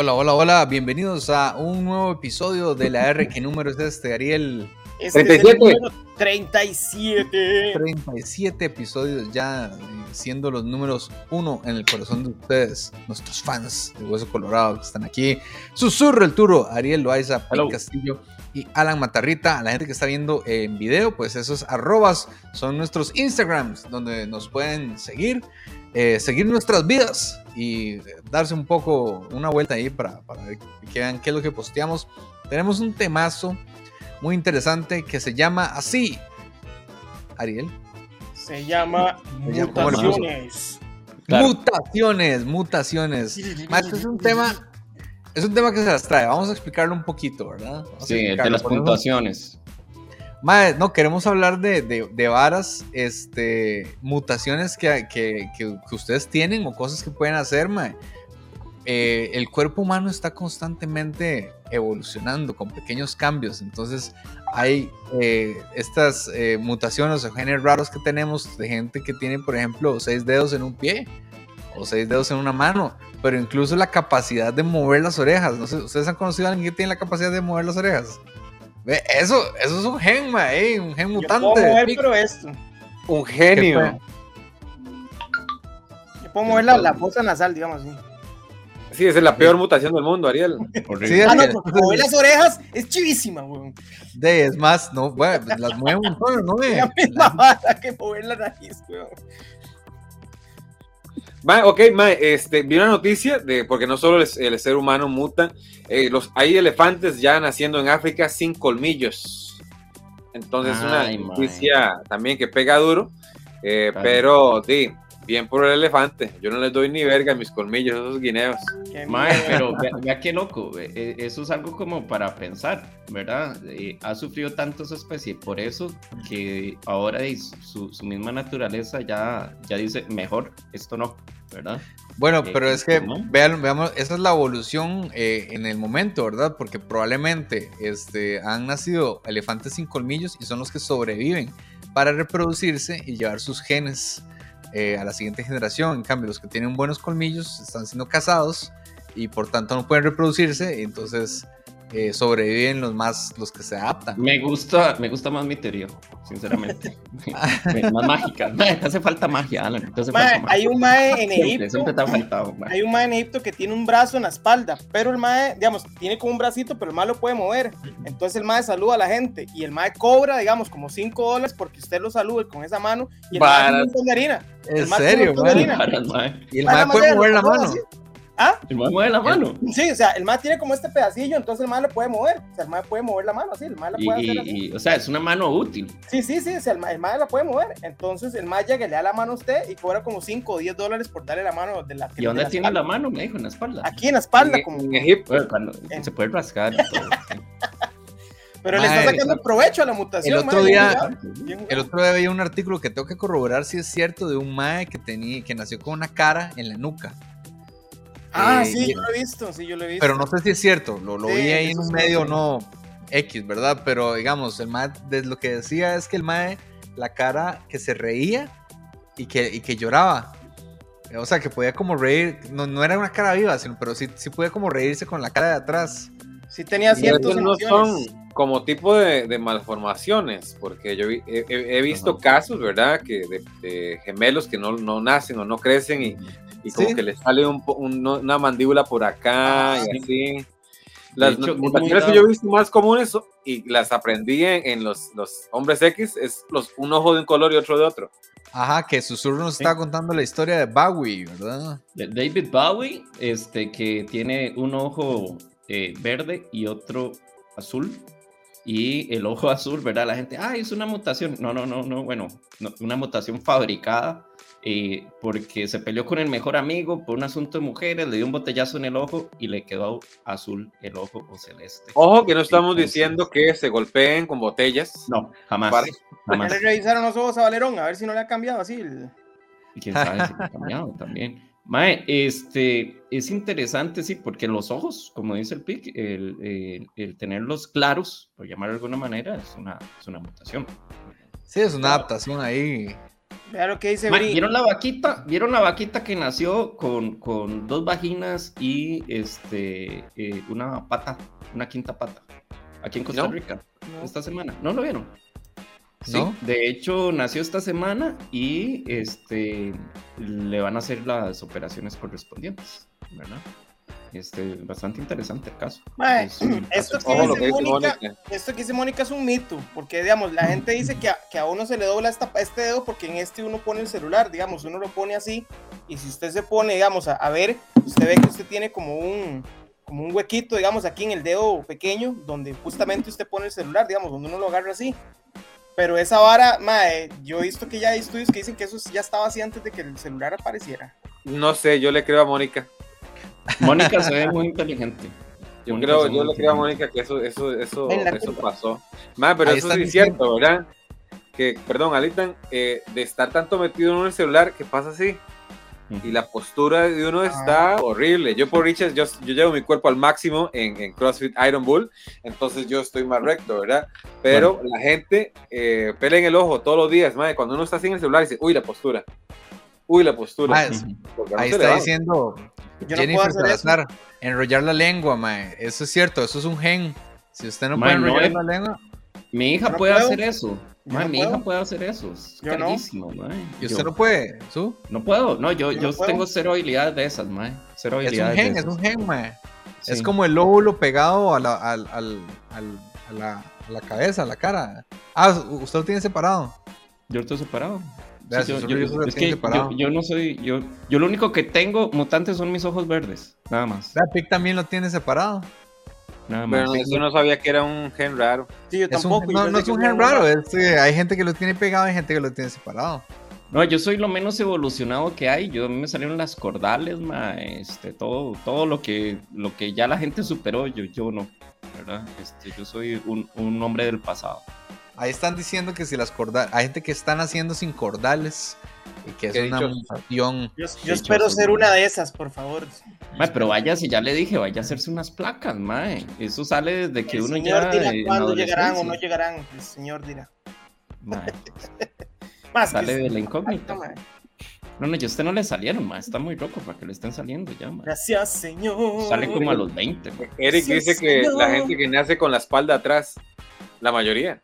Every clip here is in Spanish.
Hola, hola, hola, bienvenidos a un nuevo episodio de la R. ¿Qué número es este, Ariel? Este 37. Es el número 37. 37 episodios ya eh, siendo los números uno en el corazón de ustedes, nuestros fans de Hueso Colorado que están aquí. Susurro el Turo, Ariel Loaiza, Pink Castillo y Alan Matarrita. A la gente que está viendo en video, pues esos arrobas son nuestros Instagrams donde nos pueden seguir, eh, seguir nuestras vidas y darse un poco una vuelta ahí para, para que vean qué es lo que posteamos. Tenemos un temazo muy interesante que se llama así. Ariel. Se llama mutaciones. Mutaciones, mutaciones. es un tema, es un tema que se las trae. Vamos a explicarlo un poquito, ¿verdad? sí, el de las puntuaciones. Madre, no, queremos hablar de, de, varas, este, mutaciones que, que, que, ustedes tienen o cosas que pueden hacer, madre. Eh, el cuerpo humano está constantemente evolucionando con pequeños cambios, entonces hay eh, estas eh, mutaciones o genes raros que tenemos de gente que tiene, por ejemplo, seis dedos en un pie o seis dedos en una mano, pero incluso la capacidad de mover las orejas. No ¿Ustedes han conocido a alguien que tiene la capacidad de mover las orejas? Eso, eso es un gen, ma, eh, un gen mutante. Yo puedo mover, pero esto. Un genio. Yo puedo mover la, la fosa nasal, digamos así. Sí, esa es la peor mutación del mundo, Ariel. Sí, ah, no, porque mover las orejas es chivísima, weón. De, es más, no, bueno, las muevo un solo, no ve. La misma bala que mover la nariz, weón. Ma, ok, ma, este, vi una noticia de, porque no solo el, el ser humano muta, eh, los, hay elefantes ya naciendo en África sin colmillos. Entonces, es una noticia también que pega duro, eh, pero sí, bien por el elefante. Yo no les doy ni verga a mis colmillos, esos guineos. Mae, pero vea, qué loco. E, eso es algo como para pensar, ¿verdad? Eh, ha sufrido tanto esa especie, por eso que ahora su, su, misma naturaleza ya, ya dice, mejor, esto no, ¿verdad? Bueno, eh, pero es que vean, veamos, esa es la evolución eh, en el momento, ¿verdad? Porque probablemente este, han nacido elefantes sin colmillos y son los que sobreviven para reproducirse y llevar sus genes eh, a la siguiente generación. En cambio, los que tienen buenos colmillos están siendo cazados y por tanto no pueden reproducirse. Entonces eh, sobreviven los más los que se adaptan. Me gusta, me gusta más mi teoría, sinceramente. más mágica. hace falta magia, Alan. Hay un mae en Egipto. Siempre, te ha faltado. Hay un mae en Egipto que tiene un brazo en la espalda, pero el mae, digamos, tiene como un bracito, pero el mae lo puede mover. Entonces el mae saluda a la gente y el mae cobra, digamos, como 5 dólares porque usted lo salude con esa mano y el mae tiene un montón de harina. ¿En serio? Y el mae puede mover la mano. ¿Ah? El mae mueve la mano. Sí, o sea, el mae tiene como este pedacillo, entonces el mae lo puede mover. O sea, el mae puede mover la mano, sí, el mae la puede y, hacer así. o sea, es una mano útil. Sí, sí, sí, o sea, el, mae, el la puede mover. Entonces el mae llega, le da la mano a usted y cobra como 5 o 10 dólares por darle la mano de la ¿Y dónde tiene la mano? Me dijo, en la espalda. Aquí en la espalda, como. En Egipto. cuando se puede rascar. Pero le está sacando provecho a la mutación. El otro día, el otro día veía un artículo que tengo que corroborar si es cierto de un mae que tenía, que nació con una cara en la nuca. Ah, eh, sí, yo lo he visto, sí, yo lo he visto. Pero no sé si es cierto, lo, lo vi ahí en un medio no X, ¿verdad? Pero digamos, el mae, lo que decía es que el mae, la cara que se reía y que, y que lloraba. O sea, que podía como reír, no, no era una cara viva, sino, pero sí, sí podía como reírse con la cara de atrás. Sí tenía ciertos no son como tipo de, malformaciones, porque yo he, visto casos, ¿verdad? Que de, gemelos que no, no, nacen o no crecen y y como que le sale un, una mandíbula por acá ah, y así. Las mutaciones que yo he visto más comunes y las aprendí en, los, los, hombres X es los, un ojo de un color y otro de otro. Ajá, que Susurro nos está contando la historia de Bowie, ¿verdad? De David Bowie, este, que tiene un ojo eh, verde y otro azul. Y el ojo azul, ¿verdad? La gente, ah, es una mutación. No, no, no, no, bueno, una mutación fabricada eh, porque se peleó con el mejor amigo por un asunto de mujeres, le dio un botellazo en el ojo y le quedó azul el ojo o celeste. Ojo que no estamos diciendo que se golpeen con botellas. No, jamás. jamás. le revisaron los ojos a Valerón? A ver si no le ha cambiado así. Y quién sabe si le ha cambiado también. Mae, este, es interesante, sí, porque los ojos, como dice el PIC, el, el, tenerlos claros, por llamar de alguna manera, es una, es una mutación. Sí, es una adaptación ahí Claro que dice ¿Vieron la vaquita? ¿Vieron la vaquita que nació con, con dos vaginas y este eh, una pata, una quinta pata? Aquí en Costa Rica, esta semana. ¿No lo vieron? Sí, de hecho nació esta semana y este le van a hacer las operaciones correspondientes, ¿verdad? Este, bastante interesante el caso. esto, que dice Mónica, esto, que dice Mónica, es un mito, porque digamos, la gente dice que a, que a uno se le dobla esta, este dedo porque en este uno pone el celular, digamos, uno lo pone así, y si usted se pone, digamos, a, a ver, usted ve que usted tiene como un, como un huequito, digamos, aquí en el dedo pequeño, donde justamente usted pone el celular, digamos, donde uno lo agarra así. Pero esa vara, mae, yo he visto que ya hay estudios que dicen que eso ya estaba así antes de que el celular apareciera. No sé, yo le creo a Mónica. Mónica se ve muy inteligente. Yo creo, yo le creo a Mónica que eso, eso, eso, eso pasó. Mae, pero eso sí es cierto, ¿verdad? Que, perdón, Alitan, eh, de estar tanto metido en el celular, ¿qué pasa así? y la postura de uno está horrible. Yo por Richard, yo, yo llevo mi cuerpo al máximo en, en, CrossFit Iron Bull, entonces yo estoy más recto, ¿verdad? Pero la gente eh, pelea en el ojo todos los días, madre, cuando uno está sin el celular dice, uy, la postura. Uy, la postura. ahí está diciendo Jennifer Salazar, enrollar la lengua, mae. Eso es cierto, eso es un gen. Si usted no puede enrollar la lengua. Mi hija puede hacer eso mi hija puede hacer eso. Es carísimo, no. ¿Y usted no puede? ¿Su? No puedo. No, yo, yo, tengo cero habilidades de esas, mae. Cero habilidades. Es un gen, es un gen, mae. Es como el lóbulo pegado a la, al, al, al, a, la, a la cabeza, a la cara. Ah, usted lo tiene separado. Yo lo estoy separado. Yo, yo, es que yo, no soy, yo, yo lo único que tengo mutantes son mis ojos verdes, nada más. La Pic también lo tiene separado. Pero yo no sabía que era un gen raro. Sí, yo tampoco. no, no es un gen raro, hay gente que lo tiene pegado y gente que lo tiene separado. No, yo soy lo menos evolucionado que hay. Yo a mí me salieron las cordales, ma, este, todo, todo lo que, lo que ya la gente superó, yo, yo no, ¿verdad? Este, yo soy un, un hombre del pasado. Ahí están diciendo que si las cordales, hay gente que están haciendo sin cordales y que es una mutación. Yo, espero ser una de esas, por favor. pero vaya, si ya le dije, vaya a hacerse unas placas, mae. Eso sale desde que uno ya. Dirá cuándo llegarán o no llegarán, el señor dirá. Más sale de la incógnita. No, no, yo a usted no le salieron, ma. Está muy loco para que le estén saliendo ya, ma. Gracias, señor. Sale como a los 20. Eric dice que la gente que nace con la espalda atrás, la mayoría.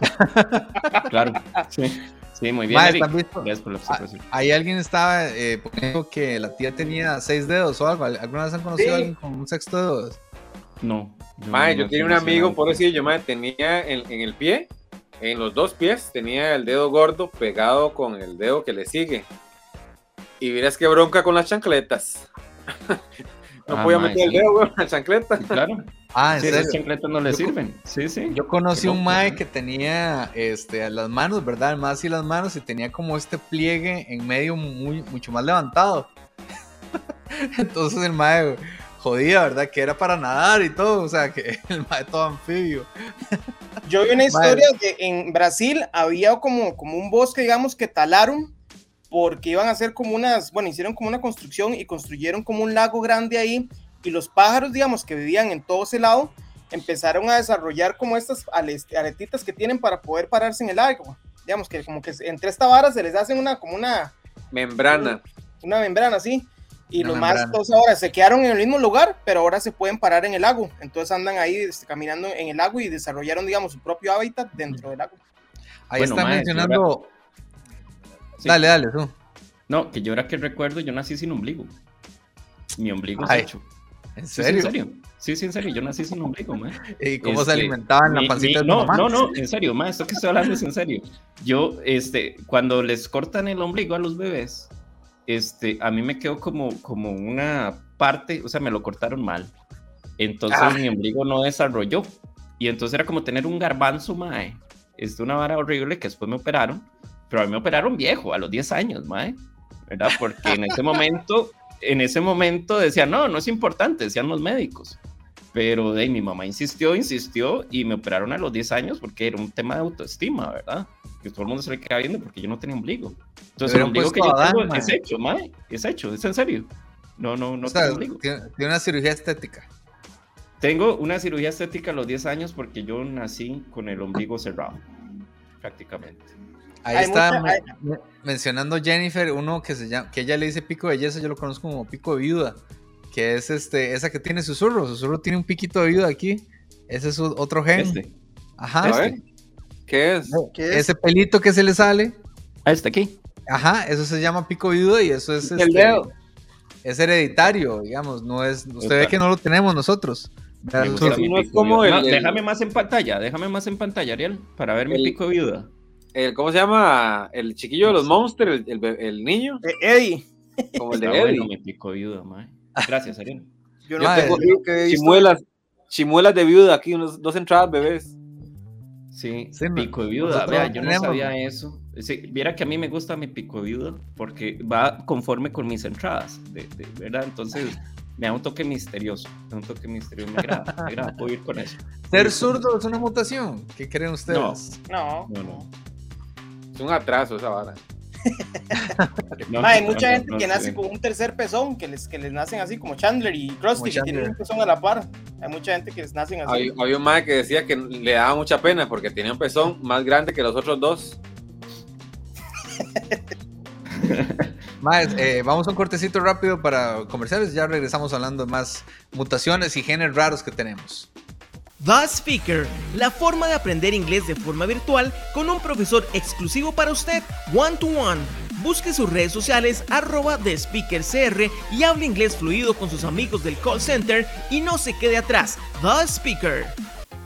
claro, sí. Sí, muy bien. Ah, ahí alguien estaba eh, poniendo que la tía tenía seis dedos o algo. ¿Alguna vez han conocido a alguien con un sexto dedos? No. Yo yo tenía un amigo, por decir, yo tenía en, el pie, en los dos pies, tenía el dedo gordo pegado con el dedo que le sigue. Y miras qué bronca con las chancletas. no ah, podía meter el dedo, en la chancleta. claro. Ah, ¿en sí, chancletas no le sirven. Sí, sí. Yo conocí un mae que tenía este, las manos, ¿verdad? Más y las manos y tenía como este pliegue en medio muy, mucho más levantado. Entonces el mae jodía, ¿verdad? Que era para nadar y todo, o sea, que el mae todo anfibio. Yo vi una historia de que en Brasil había como, como un bosque, digamos, que talaron porque iban a hacer como unas, bueno, hicieron como una construcción y construyeron como un lago grande ahí y los pájaros, digamos, que vivían en todo ese lado, empezaron a desarrollar como estas aletitas que tienen para poder pararse en el agua. Digamos que como que entre esta vara se les hace una, como una... Membrana. Una, membrana, sí. Y los más, entonces ahora se quedaron en el mismo lugar, pero ahora se pueden parar en el lago. Entonces andan ahí este, caminando en el lago y desarrollaron, digamos, su propio hábitat dentro del lago. Ahí está mencionando... Dale, dale, tú. No, que yo ahora que recuerdo, yo nací sin ombligo. Mi ombligo es hecho. ¿En serio? Sí, en serio. Sí, sí, en serio. Yo nací sin ombligo, man. ¿Y cómo se este, alimentaban la pancita de no, mamá? No, no, en serio, man. Esto que estoy hablando es en serio. Yo, este, cuando les cortan el ombligo a los bebés, este, a mí me quedó como, como una parte, o sea, me lo cortaron mal. Entonces ah. mi ombligo no desarrolló. Y entonces era como tener un garbanzo, mae. Es una vara horrible que después me operaron. Pero a mí me operaron viejo, a los 10 años, mae. ¿Verdad? Porque en ese momento en ese momento decía, no, no es importante, decían los médicos. Pero de mi mamá insistió, insistió y me operaron a los 10 años porque era un tema de autoestima, ¿verdad? Que todo el mundo se le queda viendo porque yo no tenía ombligo. Entonces el ombligo que yo tengo es hecho, mae, es hecho, es en serio. No, no, no tengo ombligo. Tiene una cirugía estética. Tengo una cirugía estética a los 10 años porque yo nací con el ombligo cerrado, prácticamente. Ahí está mencionando Jennifer, uno que se llama, que ella le dice pico de belleza, yo lo conozco como pico de viuda, que es este, esa que tiene susurro, susurro tiene un piquito de viuda aquí, ese es otro gen. Este. Ajá. Este. ¿Qué es? Ese pelito que se le sale. Ah, este aquí. Ajá, eso se llama pico viuda y eso es. El este, dedo. Es hereditario, digamos, no es. Usted ve que no lo tenemos nosotros. déjame más en pantalla, déjame más en pantalla, Ariel, para ver mi pico de viuda. El, ¿Cómo se llama? El chiquillo de los monsters, el, niño. Eh, Eddie. Como el de Eddie. mi pico de viuda, Gracias, Ariel. Yo no tengo chimuelas, chimuelas de viuda aquí, unos, dos entradas bebés. Sí, pico de viuda. Vea, yo no sabía eso. viera que a mí me gusta mi pico de viuda porque va conforme con mis entradas, de, ¿verdad? Entonces me da un toque misterioso. un toque misterioso. Me agrada, me agrada. Puedo ir con eso. ¿Ser zurdo es una mutación? ¿Qué creen ustedes? No. No, no. Es un atraso esa vara. hay mucha gente que nace con un tercer pezón, que les, que les nacen así, como Chandler y Krusty, que tienen un pezón a la par. Hay mucha gente que les nacen así. Había, un madre que decía que le daba mucha pena porque tenía un pezón más grande que los otros dos. Más, eh, vamos a un cortecito rápido para comerciales. Ya regresamos hablando de más mutaciones y genes raros que tenemos. The Speaker, la forma de aprender inglés de forma virtual con un profesor exclusivo para usted, one to one. Busque sus redes sociales arroba The Speaker y hable inglés fluido con sus amigos del call center y no se quede atrás. The Speaker.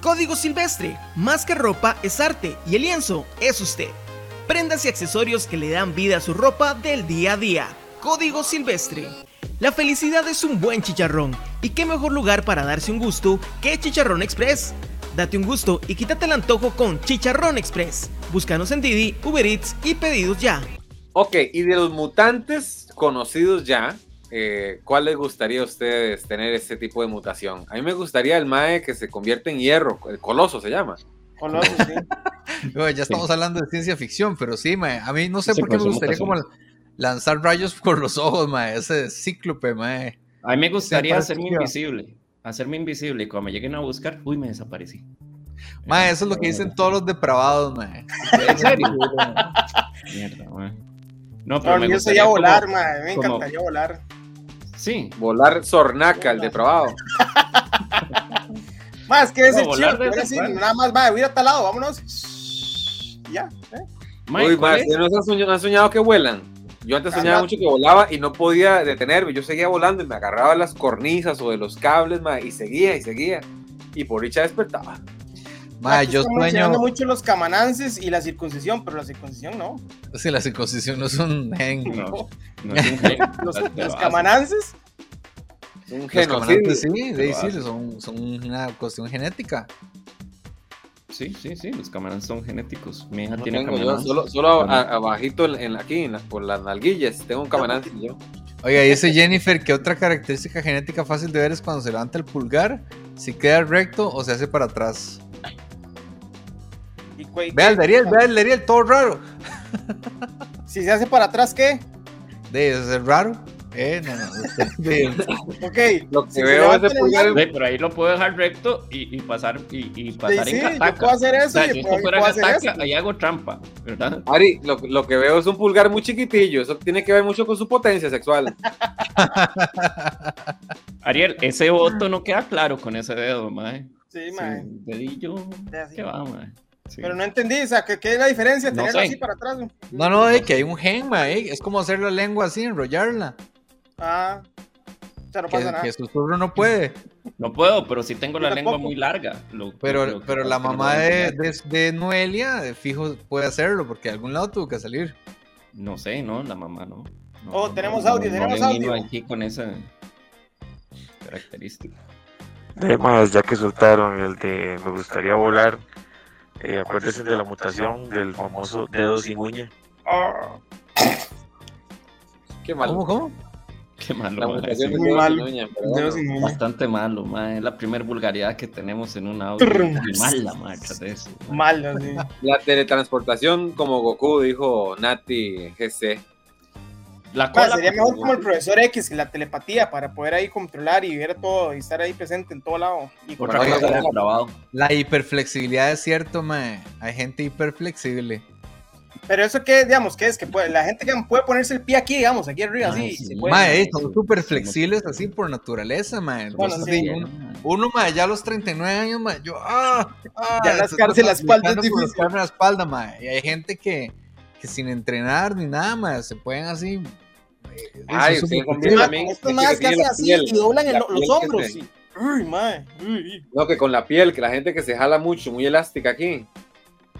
Código Silvestre, más que ropa es arte y el lienzo es usted. Prendas y accesorios que le dan vida a su ropa del día a día. Código Silvestre. La felicidad es un buen chicharrón. ¿Y qué mejor lugar para darse un gusto que Chicharrón Express? Date un gusto y quítate el antojo con Chicharrón Express. Búscanos en Didi, Uber Eats y pedidos ya. Ok, y de los mutantes conocidos ya, eh, ¿cuál les gustaría a ustedes tener ese tipo de mutación? A mí me gustaría el Mae que se convierte en hierro, el Coloso se llama. Coloso, sí. ya estamos hablando de ciencia ficción, pero sí, mae, a mí no sé por qué me gustaría como lanzar rayos por los ojos, mae, ese cíclope, mae. A mí me gustaría hacerme invisible, hacerme invisible y cuando me lleguen a buscar, uy, me desaparecí. Mae, eso es lo que dicen todos los depravados, mae. ¿En serio? Mierda, mae. No, pero me gustaría volar, mae, me encantaría volar. Sí. Volar sornaca, el depravado. más que ese chido, nada más, va, voy a tal lado, vámonos. Ya, ¿eh? Uy, mae, ¿no has soñado que vuelan? Yo antes soñaba mucho que volaba y no podía detenerme. Yo seguía volando y me agarraba las cornisas o de los cables, y seguía y seguía. Y por dicha despertaba. Ma, yo sueño mucho los camanances y la circuncisión, pero la circuncisión no. Sí, la circuncisión no es un gen. No, no es un gen. los, camanances. Un genocidio. Sí, sí, sí, son, son una cuestión genética. Sí, sí, sí, los camarón son genéticos. Mi hija tiene tengo yo, solo, solo abajito en, aquí, por las nalguillas, tengo un camarón yo. Oiga, dice Jennifer que otra característica genética fácil de ver es cuando se levanta el pulgar, si queda recto o se hace para atrás. Ve al Dariel, ve al Dariel, todo raro. Si se hace para atrás, ¿qué? Debe ser raro. Eh, no, no. ok, lo que veo es pulgar. pero ahí lo puedo dejar recto y, y pasar, y, y pasar sí, en sí, Yo puedo hacer eso. O sea, si esto fuera cataca, ahí hago trampa, ¿verdad? Ari, lo, lo, que veo es un pulgar muy chiquitillo. Eso tiene que ver mucho con su potencia sexual. Ariel, ese voto no queda claro con ese dedo, mae. Sí, mae. Sí, dedillo, ¿qué va, mae? Sí. Pero no entendí, o sea, ¿qué, qué es la diferencia? No Tenerlo así para atrás. No, no, es que hay un gen, mae. Es como hacer la lengua así, enrollarla. Ah, ya no pasa que, nada. Que susurro no puede. No puedo, pero sí tengo la lengua muy larga. pero pero la mamá de, de, Noelia, de fijo, puede hacerlo, porque de algún lado tuvo que salir. No sé, no, la mamá no. oh, tenemos audio, tenemos audio. aquí con esa característica. Además, ya que soltaron el de me gustaría volar, eh, acuérdense de la mutación del famoso dedo sin uña. Qué mal. ¿Cómo, cómo? Qué malo, muy malo. Bastante malo, ma. Es la primera vulgaridad que tenemos en un audio. Mala marcha de eso. Malo, sí. La teletransportación, como Goku dijo Nati GC. La cola, sería mejor como el profesor X, la telepatía, para poder ahí controlar y ver todo y estar ahí presente en todo lado. Y Otra cosa La hiperflexibilidad es cierto, ma. Hay gente hiperflexible. Pero eso que, digamos, que es que puede, la gente que puede ponerse el pie aquí, digamos, aquí arriba, así. Sí. Mae, son súper flexibles así por naturaleza, mae. Bueno, sí, uno, uno, mae, ya a los 39 años, mae, yo, ah, ah ya rascarse la espalda es difícil. la espalda, mae. Y hay gente que, que sin entrenar ni nada, mae, se pueden así. Eh, Ay, sí, también. Estos más que hacen así y doblan el, los hombros, sí. Uy, mae. Uy. No, que con la piel, que la gente que se jala mucho, muy elástica aquí.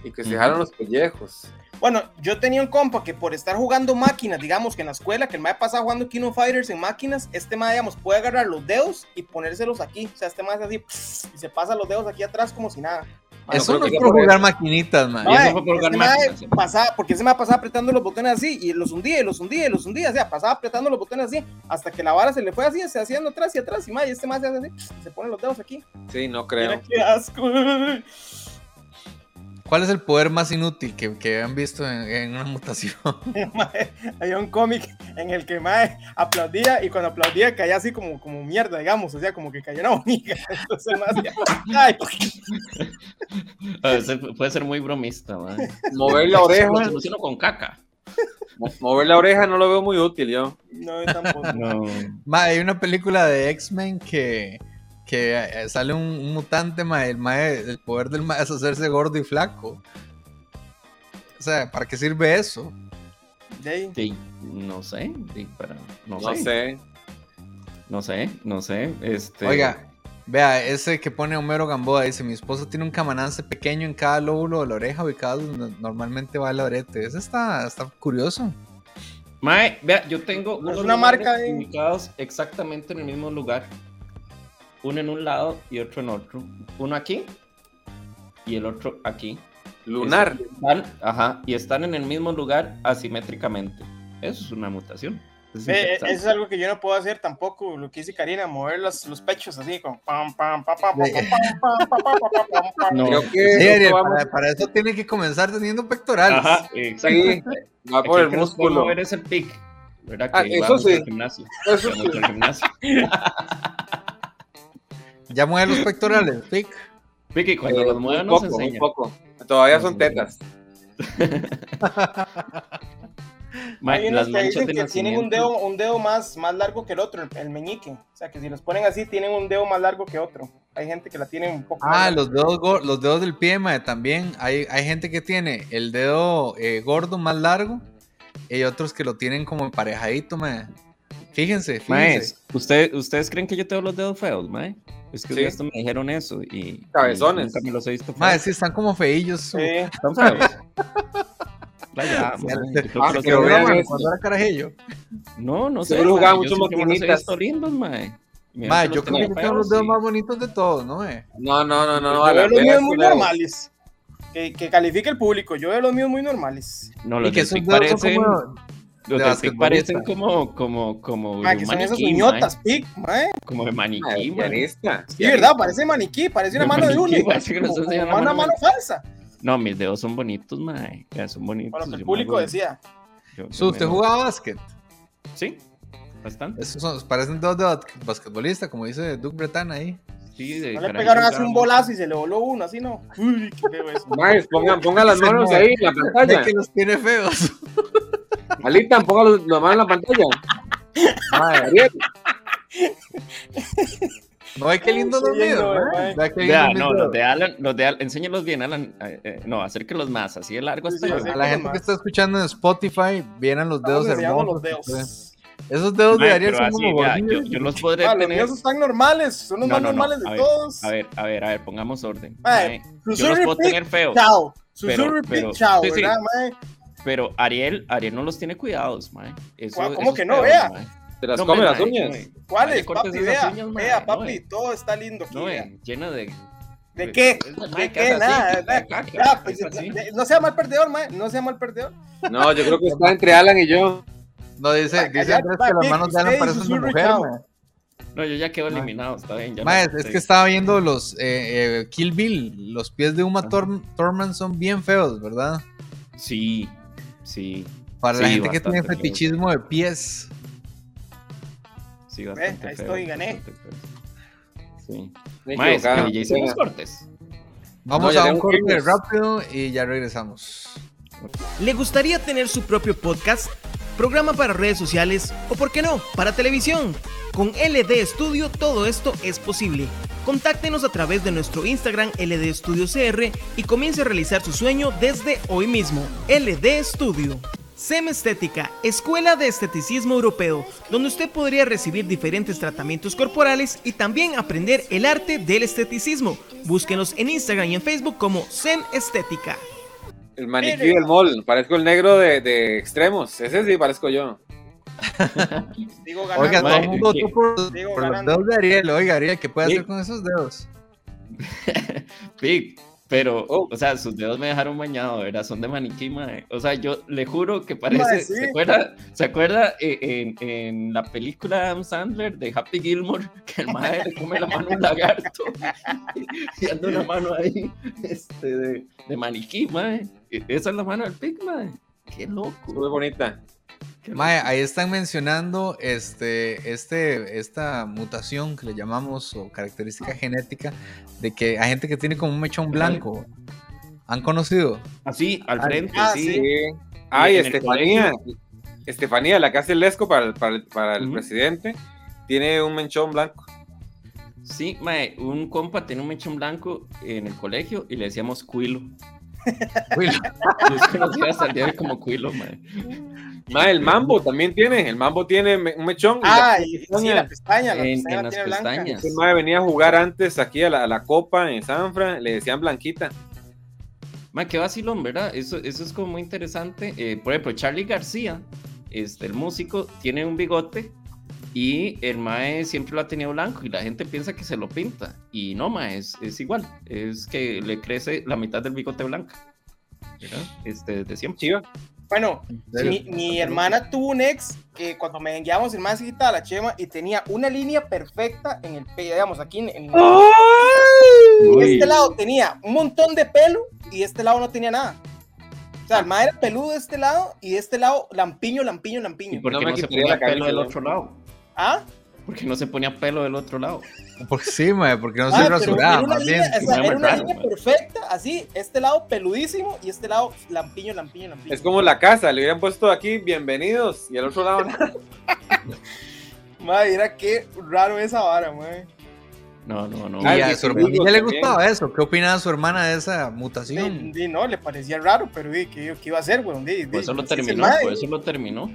Y que se jalan los pellejos. Bueno, yo tenía un compa que por estar jugando máquinas, digamos que en la escuela, que el mae pasaba jugando King of Fighters en máquinas, este mae, digamos, puede agarrar los dedos y ponérselos aquí. O sea, este mae es así y se pasa los dedos aquí atrás como si nada. eso no es por jugar maquinitas, man. No, eso fue por jugar máquinas. Pasaba, porque ese me pasaba apretando los botones así y los hundía y los hundía y los hundía. O sea, pasaba apretando los botones así hasta que la vara se le fue así, se haciendo atrás y atrás y más. Y este mae se hace así, se pone los dedos aquí. Sí, no creo. Mira qué asco. ¿Cuál es el poder más inútil que, que han visto en, una mutación? Hay un cómic en el que Mae aplaudía y cuando aplaudía caía así como, como mierda, digamos, o sea, como que cayó una bonita. Entonces Mae Puede ser muy bromista, Mae. Mover la oreja. Lo con caca. Mover la oreja no lo veo muy útil yo. No, yo tampoco. No. hay una película de X-Men que que eh, sale un, mutante, el, el poder del mae es hacerse gordo y flaco. O sea, ¿para qué sirve eso? Sí, no sé, para, no, sé. No sé, no sé. Este... Oiga, vea, ese que pone Homero Gamboa dice: Mi esposo tiene un camanance pequeño en cada lóbulo de la oreja, ubicado donde normalmente va el arete. Ese está, está curioso. Mae, vea, yo tengo una marca ubicados exactamente en el mismo lugar uno en un lado y otro en otro. Uno aquí y el otro aquí. Lunar. ajá, y están en el mismo lugar asimétricamente. Eso es una mutación. eso es algo que yo no puedo hacer tampoco, lo que dice Karina, mover los, los pechos así con pam, pam, pam, pam, pam, para, eso tiene que comenzar teniendo pectorales. Ajá, exacto. va por el músculo. mover ese pic, ¿verdad? Que eso sí. Gimnasio. Eso sí. Ya mueve los pectorales, Pic. Pic, cuando los mueve nos enseña. Un poco. Todavía son tetas. Hay unos que dicen que tienen un dedo, un dedo más, más largo que el otro, el, meñique. O sea, que si los ponen así, tienen un dedo más largo que otro. Hay gente que la tiene un poco Ah, los dedos, los dedos del pie, también. Hay, hay gente que tiene el dedo eh, gordo más largo y otros que lo tienen como emparejadito, mae. Fíjense, fíjense. ¿usted, ¿ustedes creen que yo tengo los dedos feos, mae? Es que esto me dijeron eso y. Cabezones. nunca me los he visto. Madre, sí, están como feillos. Sí. Están feos. Vaya, ah, que lo vean cuando era carajillo. No, no sé. Seguro jugaba mucho maquinitas. lindos, mae. Mae, yo creo que tengo los dedos más bonitos de todos, ¿no? Eh? No, no, no, no. Yo veo los míos muy normales. Que, que califique el público. Yo veo los míos muy normales. No, los y que esos parecen. Como los de parecen como, como, como. Ah, que son esas uñotas, pic, Como de maniquí, Sí, ¿verdad? Parece maniquí, parece una mano de uno. Parece que como, una mano falsa. No, mis dedos son bonitos, mae. Son bonitos. Bueno, el público decía. ¿Usted jugaba básquet? Sí, bastante. Esos son, parecen dos de basquetbolista, como dice Duke Bretan ahí. Sí, de no le pegaron así un bolazo y se le voló uno, así no. Uy, qué feo eso. Más, pongan, pongan las manos ahí en la pantalla. que los tiene feos. Alita, ponga los, manos en la pantalla. Madre, No, hay qué lindo los míos. Ya, no, los de Alan, los de Alan, enséñalos bien, Alan. Eh, eh, no, acérquelos más, así de largo hasta A la gente que está escuchando en Spotify, vienen los dedos hermosos. Los dedos. Esos dedos de Ariel son como yo, yo, los podré ah, tener. Los están normales, son los más normales de todos. A ver, a ver, a ver, pongamos orden. yo los puedo tener feos. Chao. Pero, pero, chao, sí, ¿verdad, pero Ariel, Ariel no los tiene cuidados, mae. ¿Cómo que no? vea. ¿Te las come las uñas? ¿Cuáles, papi? Vea, vea, papi, todo está lindo aquí. No, lleno de... ¿De qué? ¿De qué? Nada. Pues, no sea mal perdedor, mae. No sea mal perdedor. No, yo creo que está entre Alan y yo. No, dice, dice Andrés que las manos de Alan parecen de mujer, mae. No, yo ya quedo eliminado, está bien. Ya Mae, es que estaba viendo los eh, eh, Kill Bill. Los pies de Uma Thurman son bien feos, ¿verdad? Sí, Sí. Para la gente que tiene fetichismo de pies. Sí, bastante Ahí estoy, gané. Sí. Maestro, ya hicimos cortes. Vamos a un corte rápido y ya regresamos. ¿Le gustaría tener su propio podcast? Programa para redes sociales o, por qué no, para televisión. Con LD Studio todo esto es posible. Contáctenos a través de nuestro Instagram LD Studio CR y comience a realizar su sueño desde hoy mismo. LD Studio. SEM Estética, Escuela de Esteticismo Europeo, donde usted podría recibir diferentes tratamientos corporales y también aprender el arte del esteticismo. Búsquenos en Instagram y en Facebook como SEM Estética. El maniquí del mall, parezco el negro de, extremos, ese sí parezco yo. Oiga, todo el mundo por, los dedos de Ariel, oiga Ariel, ¿qué puede hacer con esos dedos? Pig, pero, oh. o sea, sus dedos me dejaron bañado, ¿verdad? Son de maniquí, mae. O sea, yo le juro que parece. ¿Se acuerda, ¿se acuerda eh, en, en, la película de Adam Sandler de Happy Gilmore que el mae le come la mano a un lagarto y anda una mano ahí este, de, de maniquí, mae? E, esa es la mano del pig, mae. Qué loco. Muy bonita. Mae, ahí están mencionando este, este, esta mutación que le llamamos o característica genética de que hay gente que tiene como un mechón blanco. ¿Han conocido? Así, al frente, ah, sí. Ay, Estefanía. Estefanía, la que hace el lesco para, para, el presidente, tiene un mechón blanco. Sí, mae, un compa tiene un mechón blanco en el colegio y le decíamos cuilo. cuilo. Yo conocía de como cuilo, mae el mambo también tiene, el mambo tiene un mechón. Ah, y la pestaña, la en, las pestañas. venía a jugar antes aquí a la, Copa en Sanfra, le decían Blanquita. Ma, qué vacilón, ¿verdad? Eso, eso es como muy interesante. Eh, por ejemplo, Charlie García, este, el músico, tiene un bigote y el mae siempre lo ha tenido blanco y la gente piensa que se lo pinta. Y no, mae, es, es igual. Es que le crece la mitad del bigote blanca. ¿verdad? Este, de siempre. Chiva. Bueno, mi, hermana tuvo un ex que cuando me enviamos el más a la chema y tenía una línea perfecta en el pelo, digamos, aquí en, en este lado tenía un montón de pelo y este lado no tenía nada. O sea, el más era peludo de este lado y de este lado lampiño, lampiño, lampiño. ¿Y por qué no, se ponía pelo del otro lado? ¿Ah? Porque no se ponía pelo del otro lado. Porque sí, mae, porque no se rasuraba. Era una, línea, era una línea perfecta, así, este lado peludísimo y este lado lampiño, lampiño, lampiño. Es como la casa, le hubieran puesto aquí bienvenidos y al otro lado nada. madre, mira qué raro esa vara, mae. No, no, no. ¿Y a su hermana le gustaba eso? ¿Qué opinaba su hermana de esa mutación? Sí, no, le parecía raro, pero ¿qué, qué iba a hacer, güey? Por eso lo terminó, por eso lo terminó.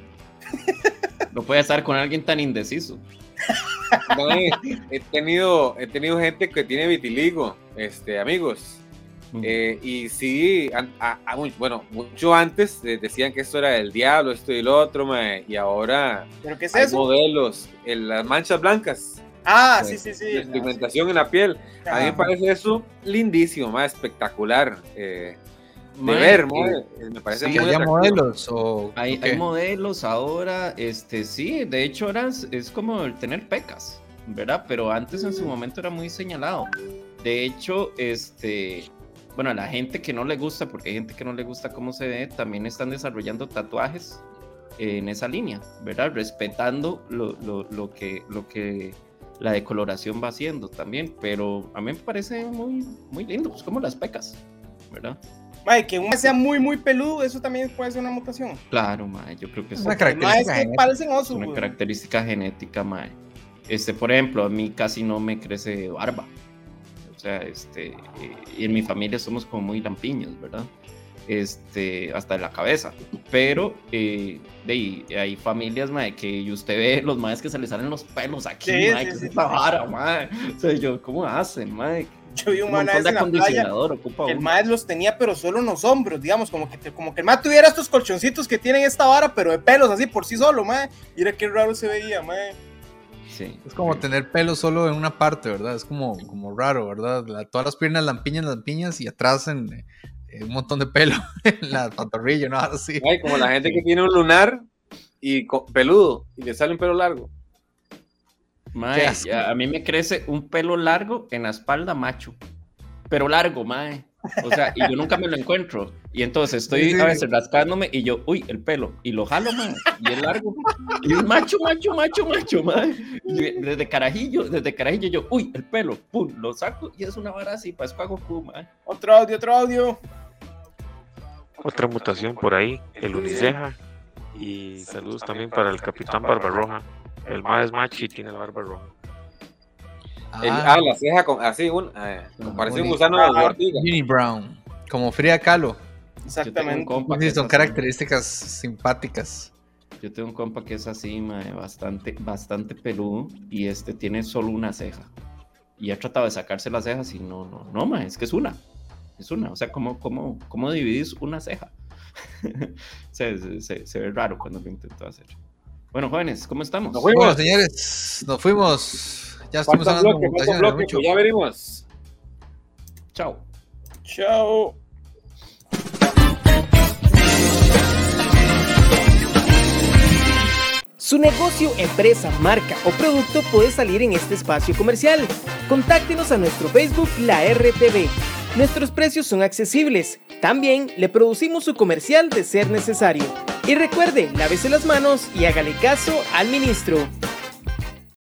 No puede estar con alguien tan indeciso he, tenido, he tenido gente que tiene vitiligo, este, amigos. Eh, y sí, bueno, mucho antes decían que esto era el diablo, esto y lo otro, y ahora ¿Pero qué es hay eso? modelos, en las manchas blancas. Ah, sí, sí, sí. La pigmentación en la piel. A mí me parece eso lindísimo, más espectacular. Eh, de ver, me parece muy hay modelos o hay, hay, modelos ahora, este sí, de hecho ahora es, como el tener pecas, ¿verdad? Pero antes en su momento era muy señalado. De hecho, este, bueno, a la gente que no le gusta, porque hay gente que no le gusta cómo se ve, también están desarrollando tatuajes en esa línea, ¿verdad? Respetando lo, lo, lo que, lo que la decoloración va haciendo también, pero a mí me parece muy, muy lindo, pues como las pecas, ¿verdad? Mae, que uno sea muy, muy peludo, eso también puede ser una mutación. Claro, mae, yo creo que es una característica. que parecen osos, una característica genética, mae. Este, por ejemplo, a mí casi no me crece barba. O sea, este, y en mi familia somos como muy lampiños, ¿verdad? Este, hasta de la cabeza. Pero eh, de, hay familias, mae, que usted ve los maes que se les salen los pelos aquí, sí, mae, sí, que sí, es esta vara, mae. O sea, yo, ¿cómo hacen, mae? Yo vi un man en la playa, el maestro los tenía, pero solo en los hombros, digamos, como que, como que el man tuviera estos colchoncitos que tienen esta vara, pero de pelos así por sí solo, mae. Mira qué raro se veía, mae. Sí. Es como tener pelo solo en una parte, ¿verdad? Es como, como raro, ¿verdad? todas las piernas lampiñas, lampiñas y atrás en, un montón de pelo en la pantorrilla, ¿no? Así. Ay, como la gente que tiene un lunar y peludo y le sale un pelo largo. Mae, a mí me crece un pelo largo en la espalda macho. Pero largo, mae. O sea, y yo nunca me lo encuentro. Y entonces estoy a veces rascándome y yo, uy, el pelo. Y lo jalo, mae. Y es largo. Y es macho, macho, macho, macho, mae. Desde carajillo, desde carajillo yo, uy, el pelo. Pum, lo saco y es una vara así, para a Goku, mae. Otro audio, otro audio. otra mutación por ahí, el uniceja. Y saludos también para el capitán Barbarroja. El más machi tiene la barba roja. Ah, ah la ceja con, así, un, eh, parece un gusano de ortiga. Ginny Brown, como Frida Kahlo. Exactamente. Sí, son características simpáticas. Yo tengo un compa que es así, bastante, bastante peludo y este tiene solo una ceja. Y ha tratado de sacarse las cejas y no, no, no, ma, es que es una. Es una. O sea, ¿cómo, cómo, cómo dividís una ceja? se, se, se, ve raro cuando lo intento hacer. Bueno, jóvenes, ¿cómo estamos? Nos fuimos, señores. Nos fuimos. Ya estamos hablando de bloque, pues ya veremos. Chao. Chao. Su negocio, empresa, marca o producto puede salir en este espacio comercial. Contáctenos a nuestro Facebook La RTV. Nuestros precios son accesibles. También le producimos su comercial de ser necesario. Y recuerde, lávese las manos y hágale caso al ministro.